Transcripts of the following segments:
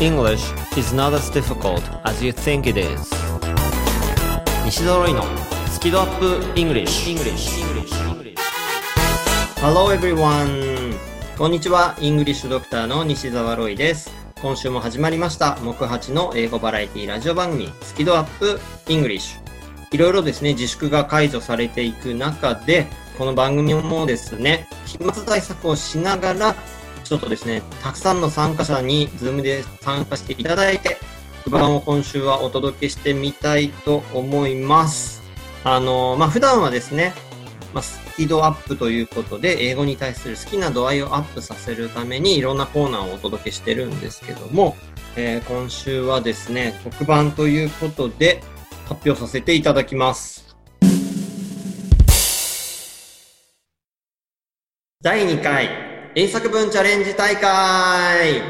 English is not as difficult as you think it is 西澤ロイのスキ度 up English, English. Hello everyone こんにちは、 English Doctor の西澤ロイです。今週も始まりました、木8の英語バラエティラジオ番組、スキ度 up English。いろいろですね、自粛が解除されていく中で、この番組もですね、飛沫対策をしながら、ちょっとですね、たくさんの参加者に、ズームで参加していただいて、特番を今週はお届けしてみたいと思います。あの、まあ、普段はですね、まあ、スキ度アップということで、英語に対する好きな度合いをアップさせるために、いろんなコーナーをお届けしてるんですけども、えー今週はですね、特番ということで、発表させていただきます。第2回、英作文チャレンジ大会。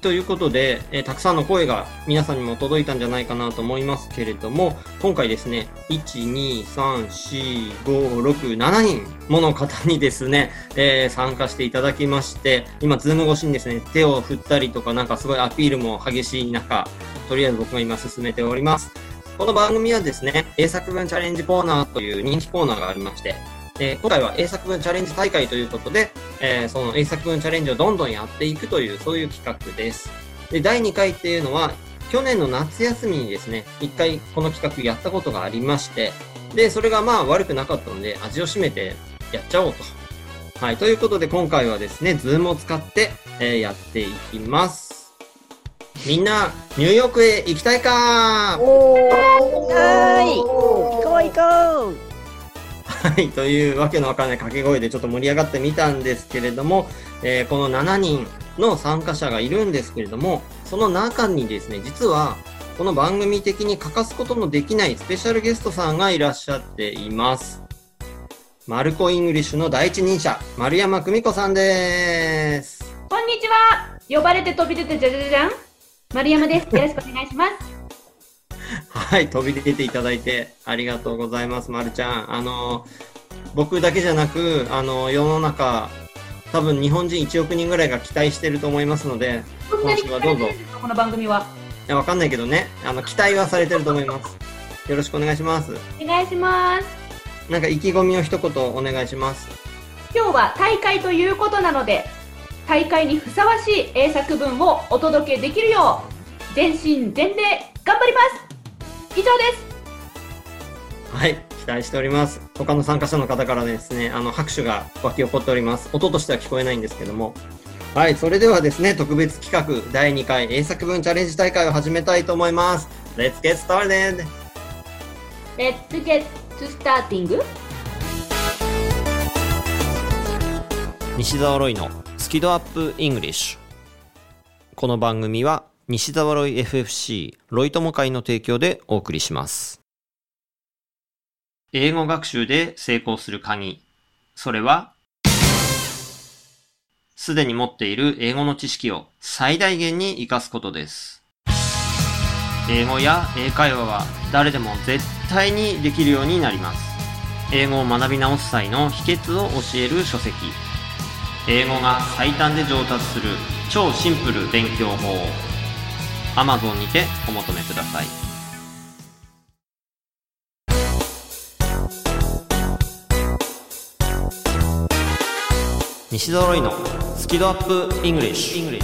ということで、えーたくさんの声が皆さんにも届いたんじゃないかなと思いますけれども、今回ですね、1、2、3、4、5、6、7人もの方にですね、えー参加していただきまして、今、ズーム越しにですね、手を振ったりとか、なんかすごいアピールも激しい中、とりあえず僕が今進めております。この番組はですね、英作文チャレンジコーナーという人気コーナーがありまして、えー今回は英作文チャレンジ大会ということで、えーその英作文チャレンジをどんどんやっていくという、そういう企画です。で、第2回っていうのは、去年の夏休みにですね、1回この企画やったことがありまして、で、それがまあ悪くなかったので、味を占めてやっちゃおうと。はい、ということで今回はですね、ズームを使って、えーやっていきます。みんな、ニューヨークへ行きたいか？おーはい行こう行こうはい、というわけのわからない掛け声でちょっと盛り上がってみたんですけれども、えーこの7人の参加者がいるんですけれども、その中にですね、実は、この番組的に欠かすことのできないスペシャルゲストさんがいらっしゃっています。マルコ・イングリッシュの第一人者、丸山久美子さんです。こんにちは。呼ばれて飛び出てじゃじゃじゃん。丸山です。よろしくお願いします。はい、飛び出ていただいてありがとうございます、まるちゃん。あの、僕だけじゃなく、あの、世の中、多分日本人1億人ぐらいが期待してると思いますので、今週はどうぞこの番組は。いや、わかんないけどね、あの、期待はされてると思います。よろしくお願いします。お願いします。なんか意気込みを一言お願いします。今日は大会ということなので、大会にふさわしい英作文をお届けできるよう、全身全霊頑張ります。以上です。はい、期待しております。他の参加者の方からですね、あの、拍手が湧き起こっております。音としては聞こえないんですけども。はい、それではですね、特別企画第2回英作文チャレンジ大会を始めたいと思います。Let's get started! Let's get to starting. 西澤ロイのスキドアップイングリッシュ。この番組は西澤ロイ FFC ロイ友会の提供でお送りします。英語学習で成功する鍵。それは、すでに持っている英語の知識を最大限に活かすことです。英語や英会話は誰でも絶対にできるようになります。英語を学び直す際の秘訣を教える書籍。英語が最短で上達する超シンプル勉強法を Amazon にてお求めください。西澤ロイのスキドアップイングリッシュ。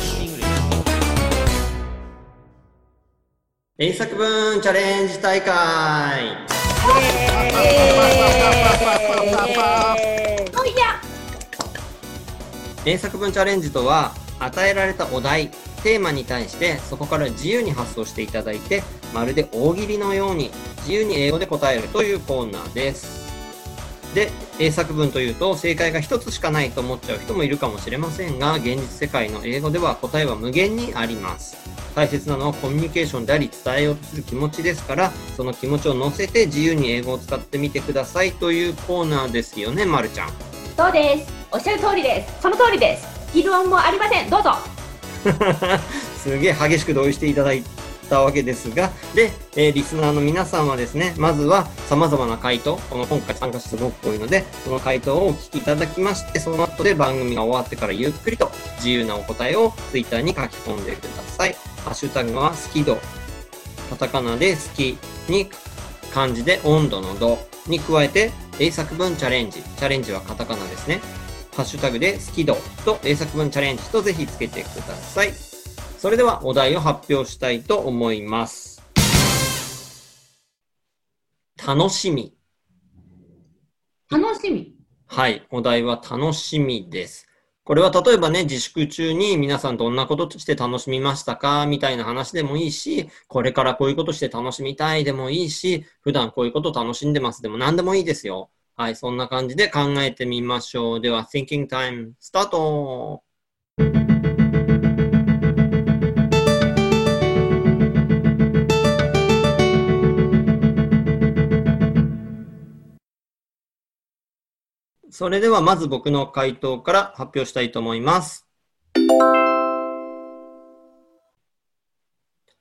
英作文チャレンジ大会。おいや英作文チャレンジとは与えられたお題テーマに対してそこから自由に発想していただいてまるで大喜利のように自由に英語で答えるというコーナーです。で英作文というと正解が一つしかないと思っちゃう人もいるかもしれませんが現実世界の英語では答えは無限にあります。大切なのはコミュニケーションであり伝えようとする気持ちですからその気持ちを乗せて自由に英語を使ってみてくださいというコーナーですよねまるちゃん。そうです。おっしゃる通りです。その通りです。議論もありません。どうぞ。すげえ激しく同意していただいたわけですが、で、えーリスナーの皆さんはですね、まずは様々な回答、この今回参加者すごく多いので、その回答をお聞きいただきまして、その後で番組が終わってからゆっくりと自由なお答えをツイッターに書き込んでください。ハッシュタグは好き度。カタカナで好きに漢字で温度の度に加えて英作文チャレンジ。チャレンジはカタカナですね。ハッシュタグで好き度と英作文チャレンジとぜひつけてください。それではお題を発表したいと思います。楽しみ。楽しみ。はい。お題は楽しみです。これは例えばね、自粛中に皆さんどんなことして楽しみましたか？みたいな話でもいいし、これからこういうことして楽しみたいでもいいし、普段こういうこと楽しんでますでも何でもいいですよ。はい。そんな感じで考えてみましょう。では、Thinking Time スタートそれではまず僕の回答から発表したいと思います。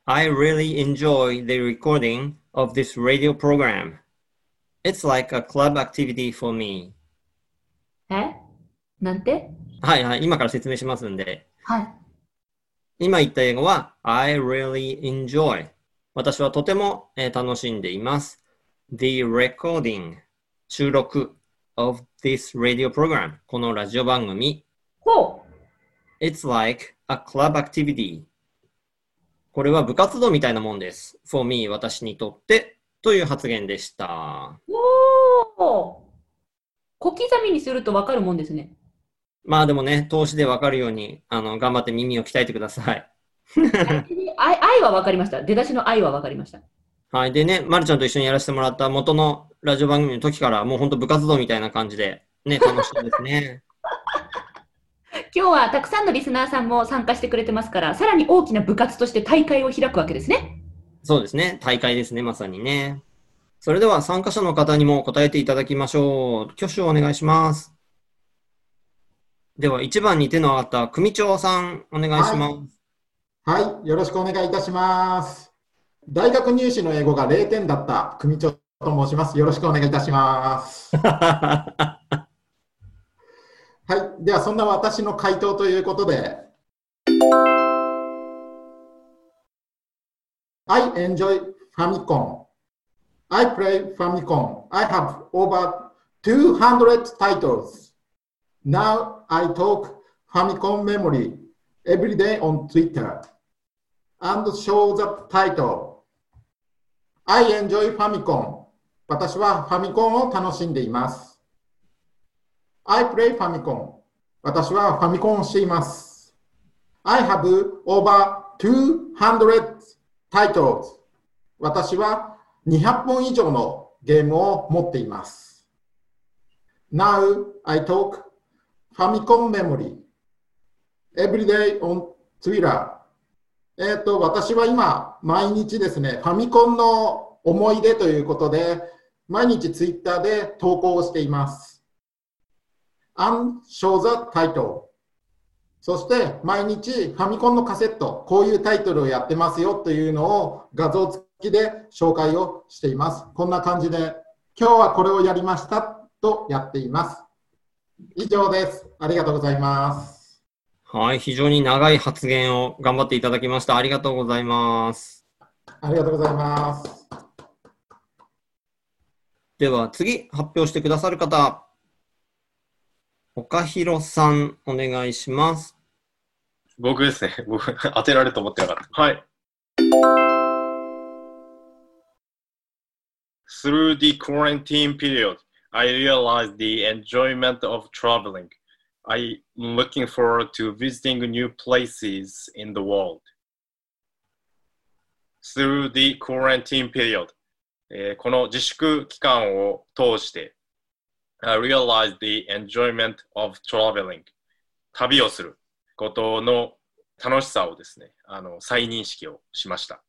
I really enjoy the recording of this radio program. It's like a club activity for me. えなんてはいはい、今から説明しますんで。はい。今言った英語は I really enjoy. 私はとても、えー楽しんでいます。The recording 収録 of this radio program このラジオ番組ほう。It's like a club activity これは部活動みたいなもんです。for me 私にとってという発言でした。おお。小刻みにするとわかるもんですね。まあでもね、投資でわかるようにあの頑張って耳を鍛えてください。愛愛はわかりました。出だしの愛はわかりました。はい。でね、まるちゃんと一緒にやらせてもらった元のラジオ番組の時からもう本当部活動みたいな感じでね、楽しいですね。今日はたくさんのリスナーさんも参加してくれてますから、さらに大きな部活として大会を開くわけですね。そうですね。大会ですね、まさにね。それでは参加者の方にも答えていただきましょう。挙手をお願いします。では、1番に手の上がった組長さん、お願いします。はい、よろしくお願いいたします。大学入試の英語が0点だった組長と申します。よろしくお願いいたします。はい、ではそんな私の回答ということで、I enjoy Famicom. I play Famicom. I have over 200 titles. Now I talk Famicom memory every day on Twitter and show the title. I enjoy Famicom. 私はファミコンを楽しんでいます。I play Famicom. 私はファミコンをしています。I have over 200 titles. 私は200本以上のゲームを持っています。Now I talk Famicom memory every day on Twitter えっ、と、私は今、毎日ですね、ファミコンの思い出ということで、毎日ツイッターで投稿をしています。and show the title そして、毎日ファミコンのカセット、こういうタイトルをやってますよというのを画像付きで紹介をしています。こんな感じで、今日はこれをやりましたとやっています。以上です。ありがとうございます。はい。非常に長い発言を頑張っていただきました。ありがとうございます。ありがとうございます。では、次、発表してくださる方。岡弘さん、お願いします。僕ですね。僕、当てられると思ってなかった。はい。Through the quarantine period, I realized the enjoyment of traveling. I'm looking forward to visiting new places in the world. Through the quarantine period, えーこの自粛期間を通して、I realized the enjoyment of traveling. 旅をする。 ことの楽しさをですね、あの再認識をしました。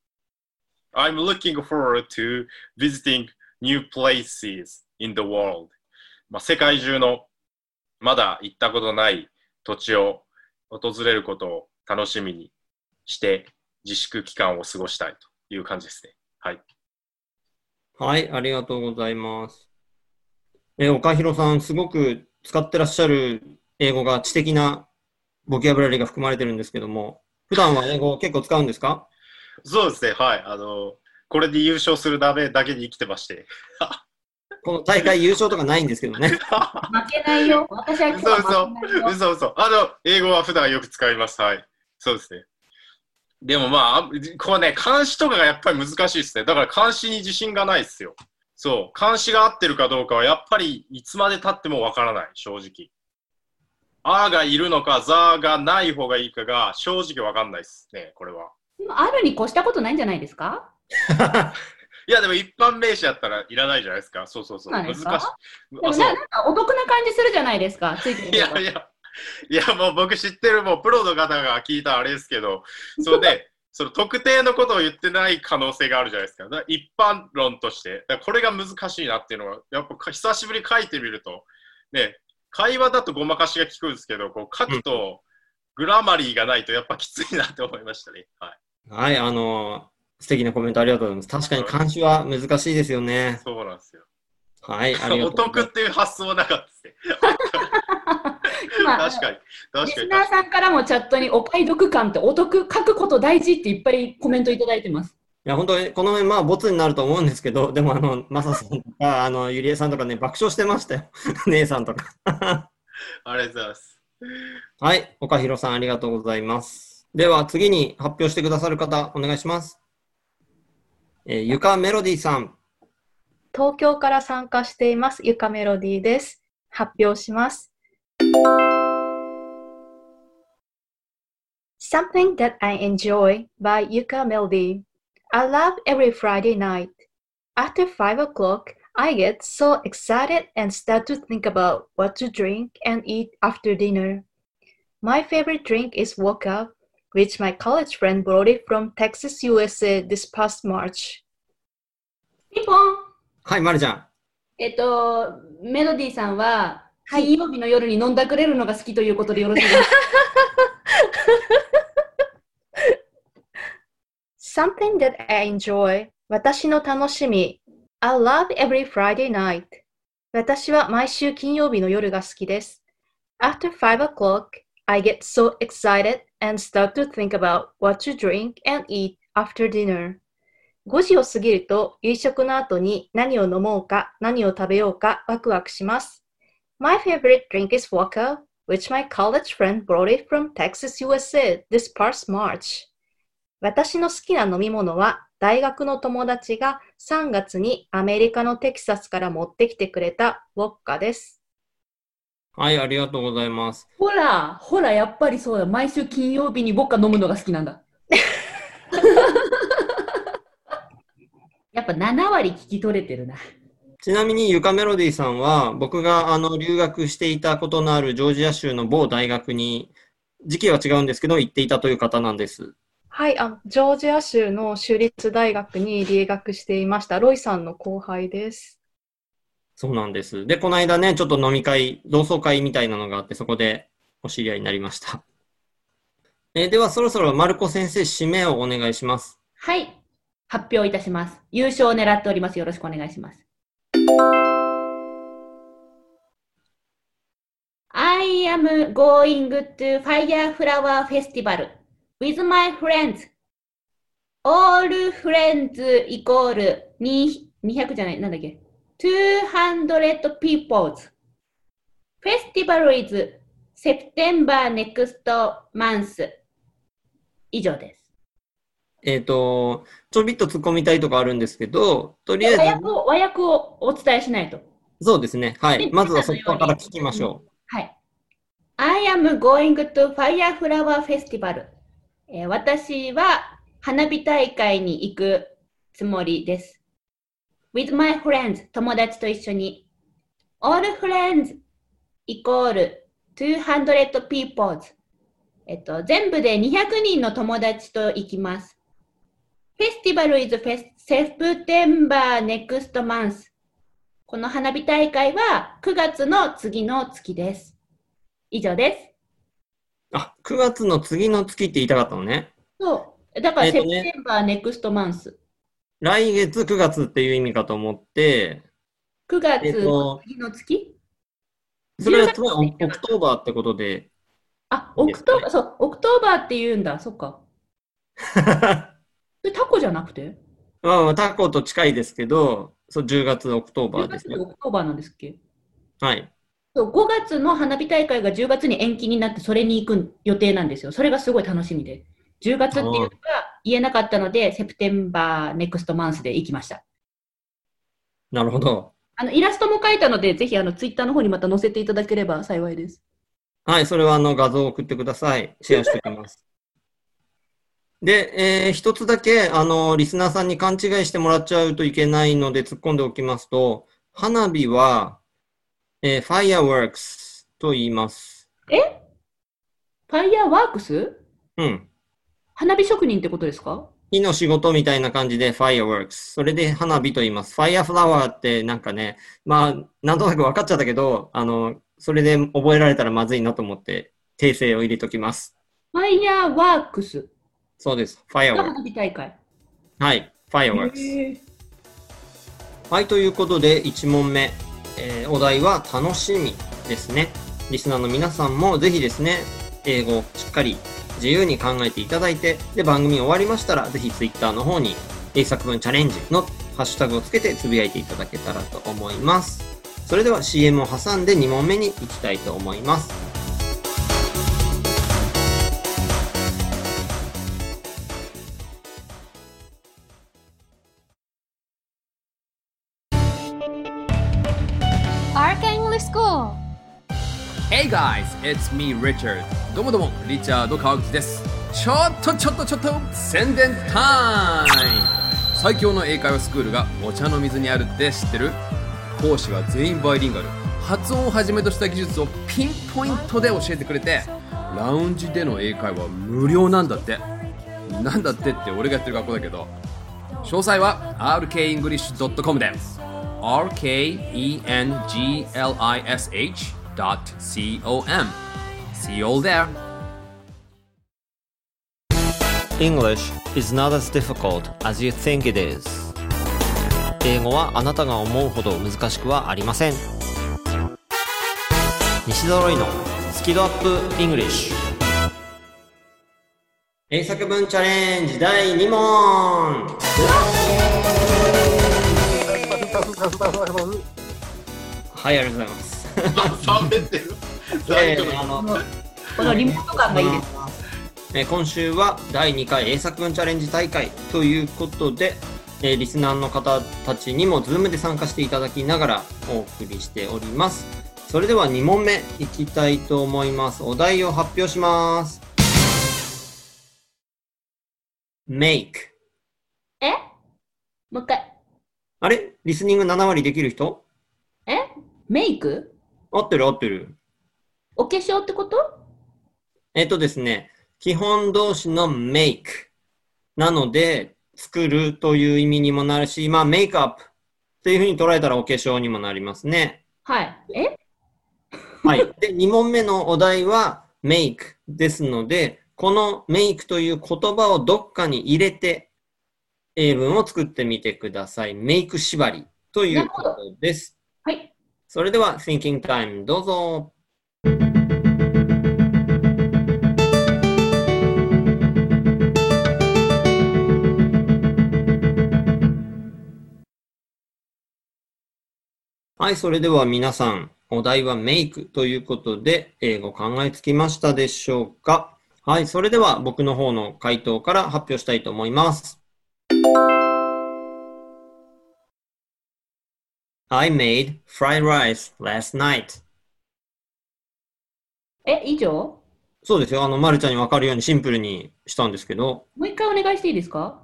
I'm looking forward to visiting new places in the world. まあ、世界中のまだ行ったことない土地を訪れることを楽しみにして自粛期間を過ごしたいという感じですね。はい。はい、ありがとうございます。え、岡弘さん、すごく使ってらっしゃる英語が知的なボキャブラリーが含まれてるんですけども、普段は英語を結構使うんですか？そうですね。はい。あの、これで優勝するためだけに生きてまして。この大会優勝とかないんですけどね。負けないよ。私は今日は負けないよ。嘘嘘。あの、英語は普段よく使います。はい。そうですね。でもまあこうね、監視とかがやっぱり難しいですね。だから監視に自信がないですよ。そう。監視が合ってるかどうかはやっぱりいつまで経ってもわからない。正直。あーがいるのか、ザーがない方がいいかが正直わかんないですね。これは。でもあるに越したことないんじゃないですか？いや、でも一般名詞やったらいらないじゃないですか。そうそうそう。難しい。でもななんかお得な感じするじゃないですか。ついてるいやいや、いやもう僕知ってるもうプロの方が聞いたあれですけど、それで、その特定のことを言ってない可能性があるじゃないですか。だから一般論として。これが難しいなっていうのは、やっぱ久しぶりに書いてみると、ね、会話だとごまかしが効くんですけど、こう書くとグラマリーがないとやっぱきついなって思いましたね。はい。はい、あの、素敵なコメントありがとうございます。確かに監視は難しいですよね。そうなんですよ。はい、ありがおとうございます。得っていう発想はなかったですね。今確かに。確リスかに。ナーさんからもチャットにお買い得感ってお得書くこと大事っていっぱいコメントいただいてます。いや、本当に、この辺、まあ、ボツになると思うんですけど、でも、あの、マサさんとか、あの、ゆりえさんとかね、爆笑してましたよ。姉さんとか。ありがとうございます。はい、岡弘さん、ありがとうございます。では、次に発表してくださる方、お願いします。えーゆかメロディさん。東京から参加していますゆかメロディーです。発表します。Something that I enjoy by Yuka Melody. I love every Friday night. After 5 o'clock, I get so excited and start to think about what to drink and eat after dinner. My favorite drink is Vodka, which my college friend brought it from Texas, USA this past March. ピンポンはい、まるちゃん。えっと、メロディーさんは、はい金曜日の夜に飲んだくれるのが好きということでよろしいですか Something that I enjoy. 私の楽しみ。I love every Friday night. 私は毎週金曜日の夜が好きです。After 5 o'clock, I get so excited and start to think about what to drink and eat after dinner. 5時を過ぎると夕食の後に何を飲もうか何を食べようかワクワクします。My favorite drink is vodka, which my college friend brought it from Texas, USA this past March. 私の好きな飲み物は大学の友達が3月にアメリカのテキサスから持ってきてくれたウォッカです。はい、ありがとうございます。ほら、ほら、やっぱりそうだ。毎週金曜日に僕が飲むのが好きなんだ。やっぱ7割聞き取れてるな。ちなみに、ゆかメロディさんは、僕が、あの、留学していたことのあるジョージア州の某大学に、時期は違うんですけど、行っていたという方なんです。はい、あのジョージア州の州立大学に留学していました。ロイさんの後輩です。そうなんです。で、この間ね、ちょっと飲み会、同窓会みたいなのがあって、そこでお知り合いになりました。えーでは、そろそろ、マルコ先生、指名をお願いします。はい。発表いたします。優勝を狙っております。よろしくお願いします。I am going to Fire Flower Festival with my friends. All friends イコールに200じゃない、なんだっけ ?200 peoples. Festival is September next month. 以上です。えっ、と、ちょびっと突っ込みたいとこあるんですけど、とりあえず、和訳を和訳をお伝えしないと。そうですね。はい。でまずはそこから聞きましょはい。I am going to Fire Flower Festival、えー私は花火大会に行くつもりです。with my friends 友達と一緒に。all friends イコール200 people えっと、全部で200人の友達と行きます。Festival is September next month この花火大会は9月の次の月です。以上です。う。あ、9月の次の月って言いたかったのね。そう。だから、 Sep えっとね tember、next month。来月9月っていう意味かと思って、9月えっと、の次の月？それは10つまりお October ってことで、あ、 Oc tober、そう、 October って言うんだ。そっか。それタコじゃなくて？まあまあタコと近いですけど、そう10月 October ?10 ですね。月で Ocトーバーなんですっけ？はい。そう、5月の花火大会が10月に延期になって、それに行く予定なんですよ。それがすごい楽しみで。10月っていうのが言えなかったので、セプテンバー、ネクストマンスで行きました。なるほど。あの、イラストも描いたので、ぜひ、あの、ツイッターの方にまた載せていただければ幸いです。はい、それはあの画像を送ってください。シェアしておきます。で、えー一つだけ、あの、リスナーさんに勘違いしてもらっちゃうといけないので突っ込んでおきますと、花火は、えー、fireworks と言います。ファイヤーワークスうん。花火職人ってことですか？火の仕事みたいな感じで fireworks。それで花火と言います。fireflower ってなんかね、まあ、なんとなく分かっちゃったけど、あの、それで覚えられたらまずいなと思って、訂正を入れときます。ファイヤーワークスそうです。が fireworks。花火大会。はい。fireworks。はい、ということで1問目、えーお題は楽しみですね。リスナーの皆さんもぜひですね、英語をしっかり自由に考えていただいて、で、番組終わりましたら、ぜひ Twitter の方に英作文チャレンジのハッシュタグをつけてつぶやいていただけたらと思います。それでは CM を挟んで2問目に行きたいと思います。Guys, it's me Richard. どうもどうもリチャード川口です。ちょっとちょっとちょっと宣伝タイム。最強の英会話スクールがお茶の水にあるって知ってる？講師は全員バイリンガル。発音をはじめとした技術をピンポイントで教えてくれてラウンジでの英会話無料なんだって。なんだってって俺がやってる学校だけど。詳細は rkenglish.com で rkenglish rkenglish.com See you all there English is not as difficult as you think it is 英語はあなたが思うほど難しくはありません西揃いのスキドアップ English 英作文チャレンジ第2問はい、ありがとうございます。喋ってる。えーあのこのリモート感がいいです。えー今週は第2回英作文チャレンジ大会ということで、えーリスナーの方たちにも Zoom で参加していただきながらお送りしております。それでは2問目いきたいと思います。お題を発表します。make え？もう一回。あれ？リスニング7割できる人？え？メイク合ってる合ってる。お化粧ってこと？えっとですね、基本動詞の make なので、作るという意味にもなるし、まあ、メイクアップっていうふうに捉えたらお化粧にもなりますね。はい。え？はい。で、2問目のお題は make ですので、この make という言葉をどっかに入れて、英文を作ってみてください。make 縛りということです。それでは、thinking time どうぞ。はい、それでは皆さん、お題はメイクということで、英語考えつきましたでしょうか？はい、それでは僕の方の回答から発表したいと思います。I made fried rice last night. え、以上？そうですよ。あの、まるちゃんにわかるようにシンプルにしたんですけど、もう一回お願いしていいですか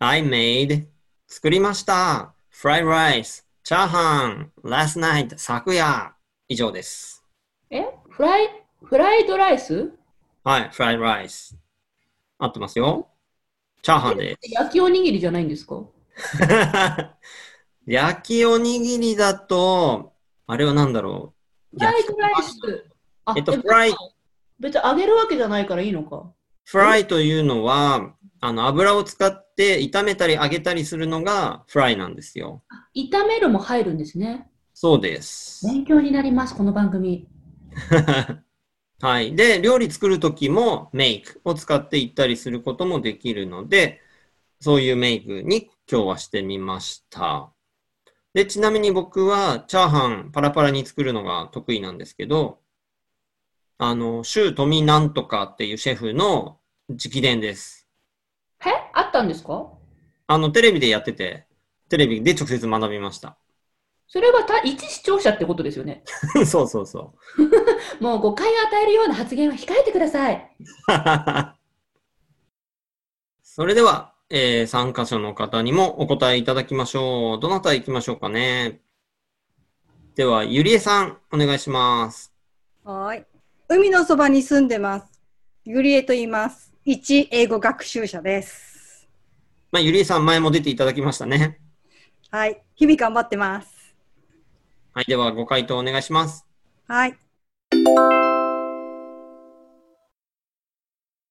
？I made 作りました。fried rice チャーハン last night 昨夜以上です。え？フライ、フライドライス？はい、fried rice 合ってますよ。チャーハンです。焼きおにぎりじゃないんですか？焼きおにぎりだと、あれは何だろう？フライドライス。あえっとフライ別に揚げるわけじゃないからいいのか。フライというのは、あの、油を使って炒めたり揚げたりするのがフライなんですよ。炒めるも入るんですね。そうです。勉強になります、この番組。はい。で、料理作るときもメイクを使っていったりすることもできるので、そういうメイクに今日はしてみました。で、ちなみに僕はチャーハンパラパラに作るのが得意なんですけど、あの、シュウトミなんとかっていうシェフの直伝です。え？あったんですか？あの、テレビでやってて、テレビで直接学びました。それはた一視聴者ってことですよね？そうそうそ もう誤解を与えるような発言は控えてください。う。それでは、えー参加者の方にもお答えいただきましょう。どなた行きましょうかね。では、ゆりえさん、お願いします。はい。海のそばに住んでます。ゆりえと言います。一英語学習者です。まあ、ゆりえさん、前も出ていただきましたね。はい。日々頑張ってます。はい、では、ご回答お願いします。はい。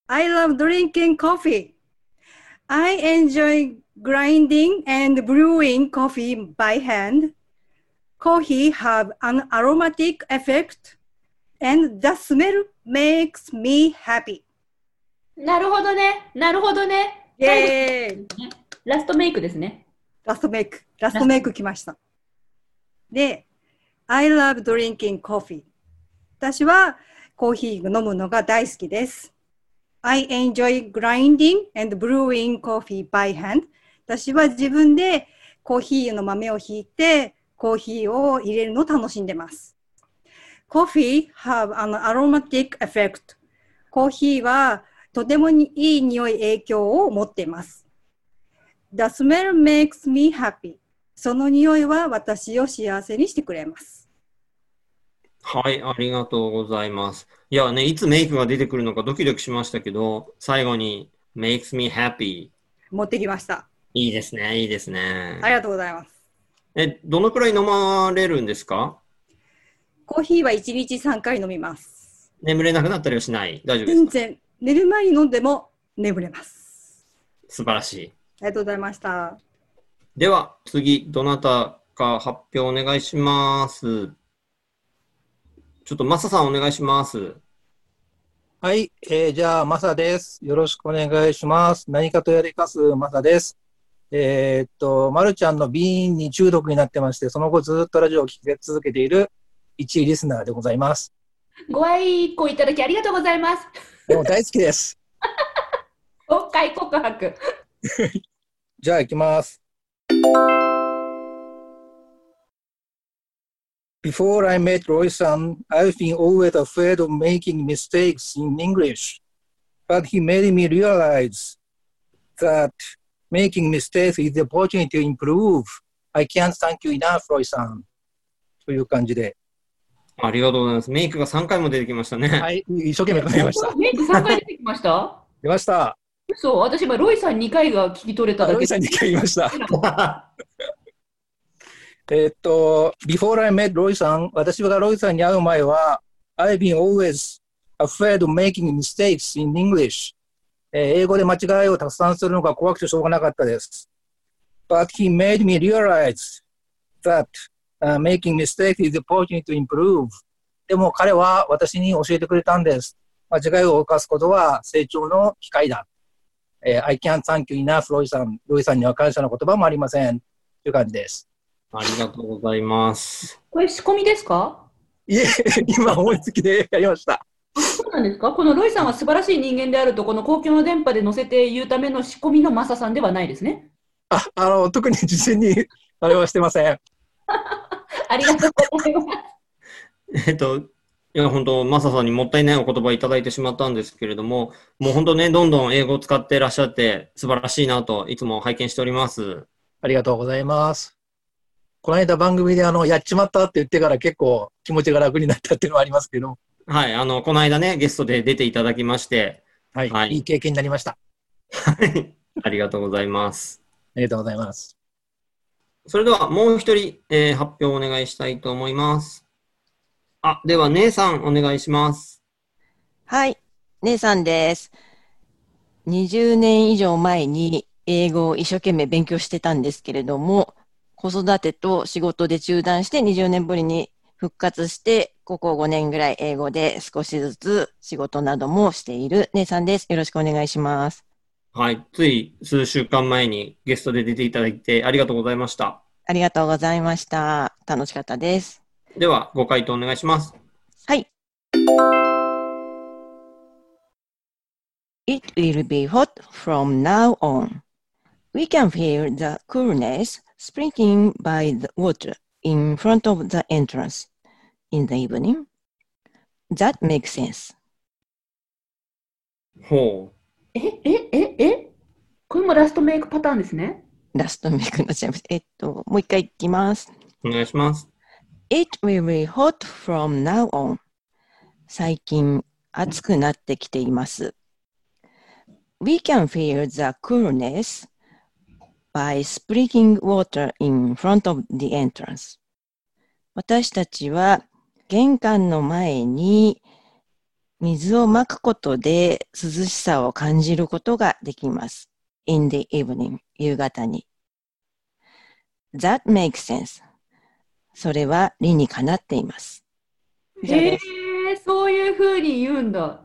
I love drinking coffee. I enjoy grinding and brewing coffee by hand. Coffee have an aromatic effect and the smell makes me happy. なるほどね。なるほどね。イェーイラストメイクですね。ラストメイク。ラストメイク来ました。で、I love drinking coffee. 私はコーヒー飲むのが大好きです。I enjoy grinding and brewing coffee by hand. 私は自分でコーヒーの豆をひいてコーヒーを入れるのを楽しんでます。コーヒー have an aromatic トコーヒーはとてもにいい匂い影響を持っています。The smell makes me happy. その匂いは私を幸せにしてくれます。はい、ありがとうございます。いやね、いつメイクが出てくるのかドキドキしましたけど、最後に makes me happy。持ってきました。いいですね、いいですねあ。りがとうございます。え、どのくらい飲まれるんですか？コーヒーは1日3回飲みます。眠れなくなったりはしない？大丈夫ですか？全然、寝る前に飲んでも眠れます。素晴らしい。ありがとうございました。では、次、どなたか発表お願いします。ちょっと、マサさんお願いします。はい、えーじゃあ、マサです。よろしくお願いします。何かとやりかすマサです。えーっと、まるちゃんのビーンに中毒になってまして、その後ずっとラジオを聴き続けている一位リスナーでございます。ご愛顧いただきありがとうございます。でも大好きです。公開告白。じゃあ、行きます。Before I met Roy-san, I've been always afraid of making mistakes in English. But he made me realize that making mistakes is the opportunity to improve. I can't thank you enough, Roy-san. という感じで。ありがとうございます。メイクが3回も出てきましたね。はい、一生懸命考えました。メイク3回出てきました出ました。嘘私今、ロイさん2回が聞き取れただけロイさんに回言いました。えっと、before I met ロイさん、私がロイさんに会う前は、I've been always afraid of making mistakes in English. 英語で間違いをたくさんするのが怖くてしょうがなかったです。But he made me realize that、uh, making mistakes is the opportunity to improve. でも彼は私に教えてくれたんです。間違いを犯すことは成長の機会だ。えー I can't thank you enough, ロイさん。ロイさんには感謝の言葉もありません。という感じです。ありがとうございます。これ仕込みですか？いえ、今思いつきでやりました。そうなんですか？このロイさんは素晴らしい人間であると、この公共の電波で載せて言うための仕込みのマサさんではないですね。あ、あの、特に事前に あれはしてません。ありがとうございます。えっと、いや、本当マサさんにもったいないお言葉いただいてしまったんですけれども、もう本当ね、どんどん英語を使ってらっしゃって、素晴らしいなと、いつも拝見しております。ありがとうございます。この間番組であの、やっちまったって言ってから結構気持ちが楽になったっていうのはありますけど、はい、あの、この間ね、ゲストで出ていただきまして、はい、はいいい経験になりました。はいありがとうございます。ありがとうございます。それではもう一人、えー発表をお願いしたいと思います。あ、では姉さんお願いします。はい、姉さんです。20年以上前に英語を一生懸命勉強してたんですけれども、子育てと仕事で中断して20年ぶりに復活して、ここ5年ぐらい英語で少しずつ仕事などもしている姉さんです。よろしくお願いします。はい。つい数週間前にゲストで出ていただいてありがとうございました。ありがとうございました。楽しかったです。では、ご回答お願いします。はい。It will be hot from now on. We can feel the coolness sprinkling by the water in front of the entrance in the evening. That makes sense. ほえ、え、え、えこれもラストメイクパターンですね。ラストメイクになっちゃいます。えっと、もう一回いきます。う。お願いします。 It will be hot from now on. 最近暑くなってきています。We can feel the coolness by sprinkling water in front of the entrance. 私たちは玄関の前に水をまくことで涼しさを感じることができます。in the evening, 夕方に。That makes sense. それは理にかなっています。え、そういうふうに言うんだ。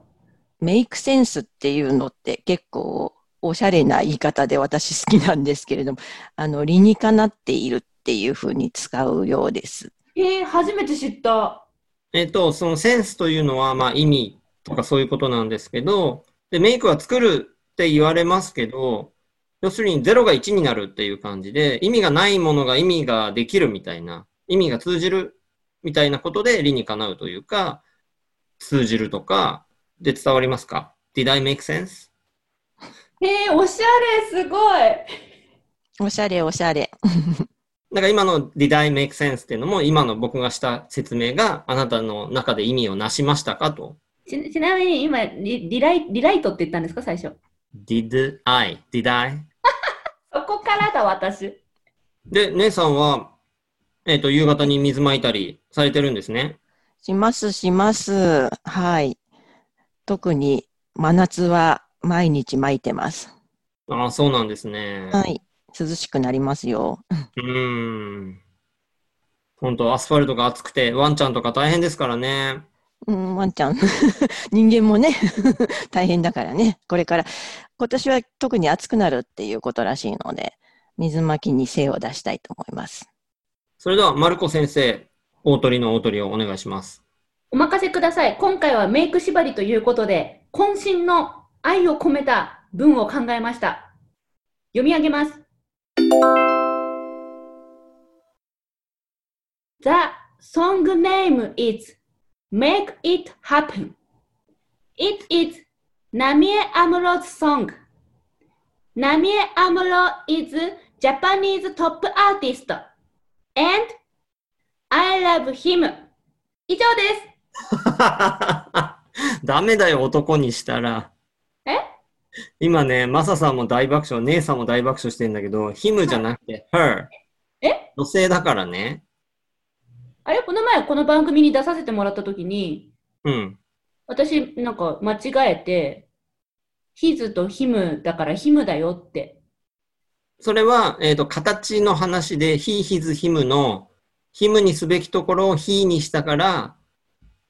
メイクセンスっていうのって結構おしゃれな言い方で私好きなんですけれども、あの、理にかなっているっていうふうに使うようです。えー、初めて知った。えっと、そのセンスというのは、まあ意味とかそういうことなんですけど、で、メイクは作るって言われますけど、要するに0が1になるっていう感じで、意味がないものが意味ができるみたいな、意味が通じるみたいなことで理にかなうというか、通じるとか、で伝わりますか ?Did I make sense? えー、おしゃれ、すごい。おしゃれおしゃれ。だから今の Did I make sense っていうのも、今の僕がした説明があなたの中で意味をなしましたかと。ちちなみに今リ、リライ、リライトって言ったんですか、最初？Did I? Did I? そこからだ、私。で、姉さんは、えっ、と、夕方に水まいたりされてるんですね。しますします。はい。特に真夏は毎日巻いてます。ああ、そうなんですね。はい。涼しくなりますよ。うーん。本当アスファルトが暑くて、ワンちゃんとか大変ですからね。うん、ワンちゃん。人間もね、大変だからね。これから、今年は特に暑くなるっていうことらしいので、水まきに精を出したいと思います。それでは、マルコ先生、大鳥の大鳥をお願いします。お任せください。今回はメイク縛りということで、渾身の愛を込めた文を考えました。読み上げます。The song name is Make It Happen. It is Namie Amuro's song. Namie Amuro is Japanese top artist. And I love him. 以上です。ダメだよ、男にしたら。え今ね、マサさんも大爆笑、姉さんも大爆笑してんだけど、ヒムじゃなくて、her。え？女性だからね。あれこの前この番組に出させてもらったときに、うん。私なんか間違えて、ヒズとヒムだからヒムだよって。それは、えっ、と、形の話で、he, his, him の、him にすべきところを he にしたから、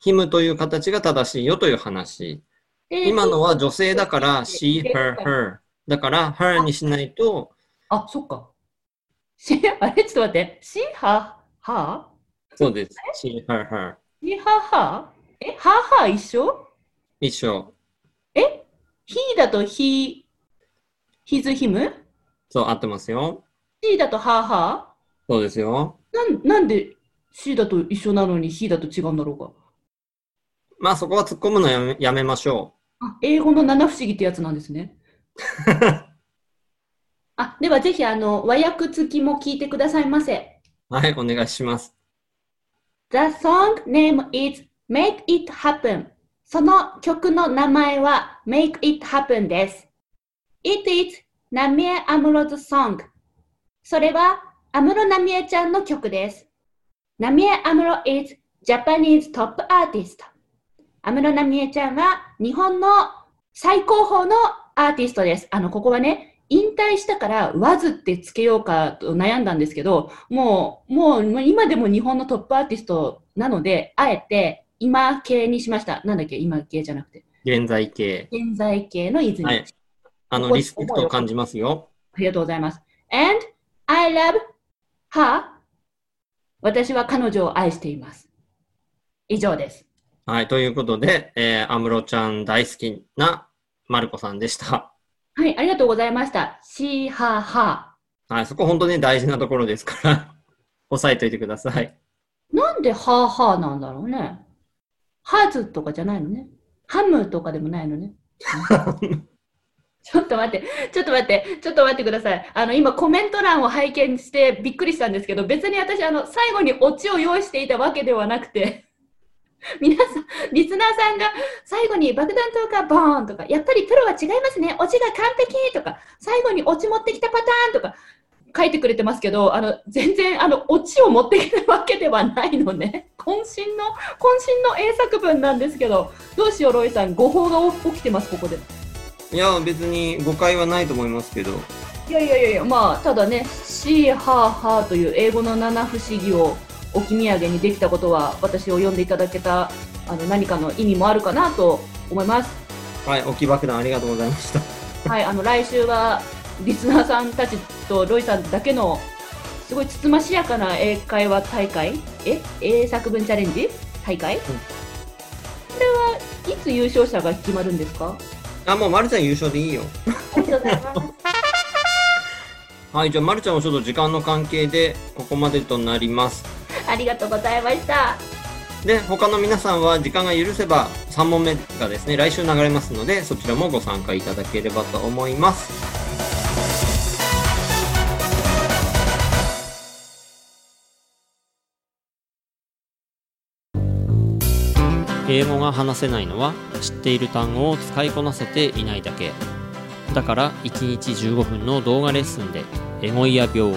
him という形が正しいよという話。で今のは女性だから、she, her, her。だから、her にしないと、あ、そっか。し、あれ？ちょっと待って。し、は、は？そうです。she, her, her。し、は、は？え、は、は一緒？一緒。え？ひだとひ、ひずひむ？そう、合ってますよ。しだとは、は？そうですよ。なん、なんでしだと一緒なのにひだと違うんだろうか？まあ、そこは突っ込むのやめやめましょあ、英語の七不思議ってやつなんですね。あ、ではぜひあの和訳付きも聞いてくださいませ。う。はい、お願いします。The song name is Make It Happen. その曲の名前は Make It Happen です。It is ナミエ・アムロズ song. それは安室奈美恵ちゃんの曲です。ナミエ・アムロ is Japanese top artist. 安室奈美恵ちゃんは日本の最高峰のアーティストです。あの、ここはね、引退したから was ってつけようかと悩んだんですけど、もう、もう今でも日本のトップアーティストなので、あえて今系にしました。なんだっけ？今系じゃなくて。現在形。現在形の泉。はい。あの、リスペクトを感じますよ。ありがとうございます。And I love her. 私は彼女を愛しています。以上です。はい。ということで、えー、安室ちゃん大好きなマルコさんでした。はい、ありがとうございました。she, her, her. はい。そこ本当に大事なところですから、押さえといてください。なんでハーハーなんだろうね。ハーズとかじゃないのね。ハムとかでもないのね。ちょっと待って、ちょっと待って、ちょっと待ってください。あの、今コメント欄を拝見してびっくりしたんですけど、別に私、あの、最後にオチを用意していたわけではなくて、皆さん、リスナーさんが最後に爆弾投下ボーンとか、やっぱりプロは違いますね。オチが完璧とか、最後にオチ持ってきたパターンとか、書いてくれてますけど、あの、全然、あの、オチを持ってきたわけではないのね。渾身の、渾身の英作文なんですけど、どうしよう、ロイさん。誤報が起きてます、ここで。いや、別に誤解はないと思いますけど、いやいやいやまあ、ただね、シーハーハーという英語の七不思議を置き土産にできたことは、私を読んでいただけたあの何かの意味もあるかなと思います。はい。置き爆弾ありがとうございました。はい、あの来週はリスナーさんたちとロイさんだけのすごいつつましやかな英会話大会？え？英作文チャレンジ？大会、これはいつ優勝者が決まるんですか？あ、もうまるちゃん優勝でいいよ。ありがとうございます。はい。じゃあ、まるちゃんはちょっと時間の関係で、ここまでとなります。ありがとうございました。で、他の皆さんは時間が許せば3問目がですね、来週流れますので、そちらもご参加いただければと思います。英語が話せないのは知っている単語を使いこなせていないだけだから1日15分の動画レッスンでエゴイヤ病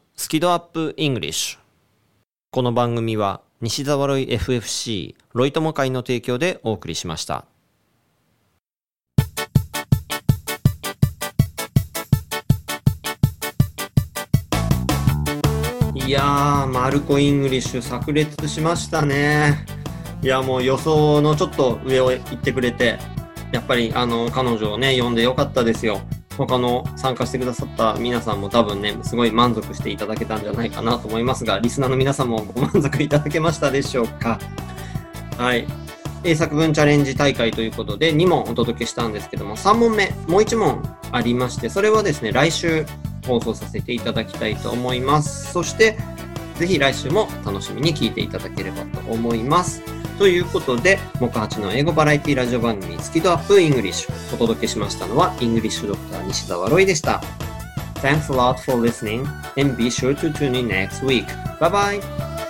スキドアップイングリッシュこの番組は西澤ロイ FFC ロイ友会の提供でお送りしました。いやー、マルコ・イングリッシュ炸裂しましたね。いや、もう予想のちょっと上を行ってくれて、やっぱりあの彼女をね、呼んでよかったですよ。他の参加してくださった皆さんも多分ね、すごい満足していただけたんじゃないかなと思いますが、リスナーの皆さんもご満足いただけましたでしょうか？はい。英作文チャレンジ大会ということで2問お届けしたんですけども、3問目、もう1問ありまして、それはですね、来週放送させていただきたいと思います。そして、ぜひ来週も楽しみに聞いていただければと思います。ということで、木八の英語バラエティラジオ番組、スキドアップイングリッシュ。お届けしましたのは、イングリッシュドクター西澤ロイでした。Thanks a lot for listening and be sure to tune in next week. Bye bye!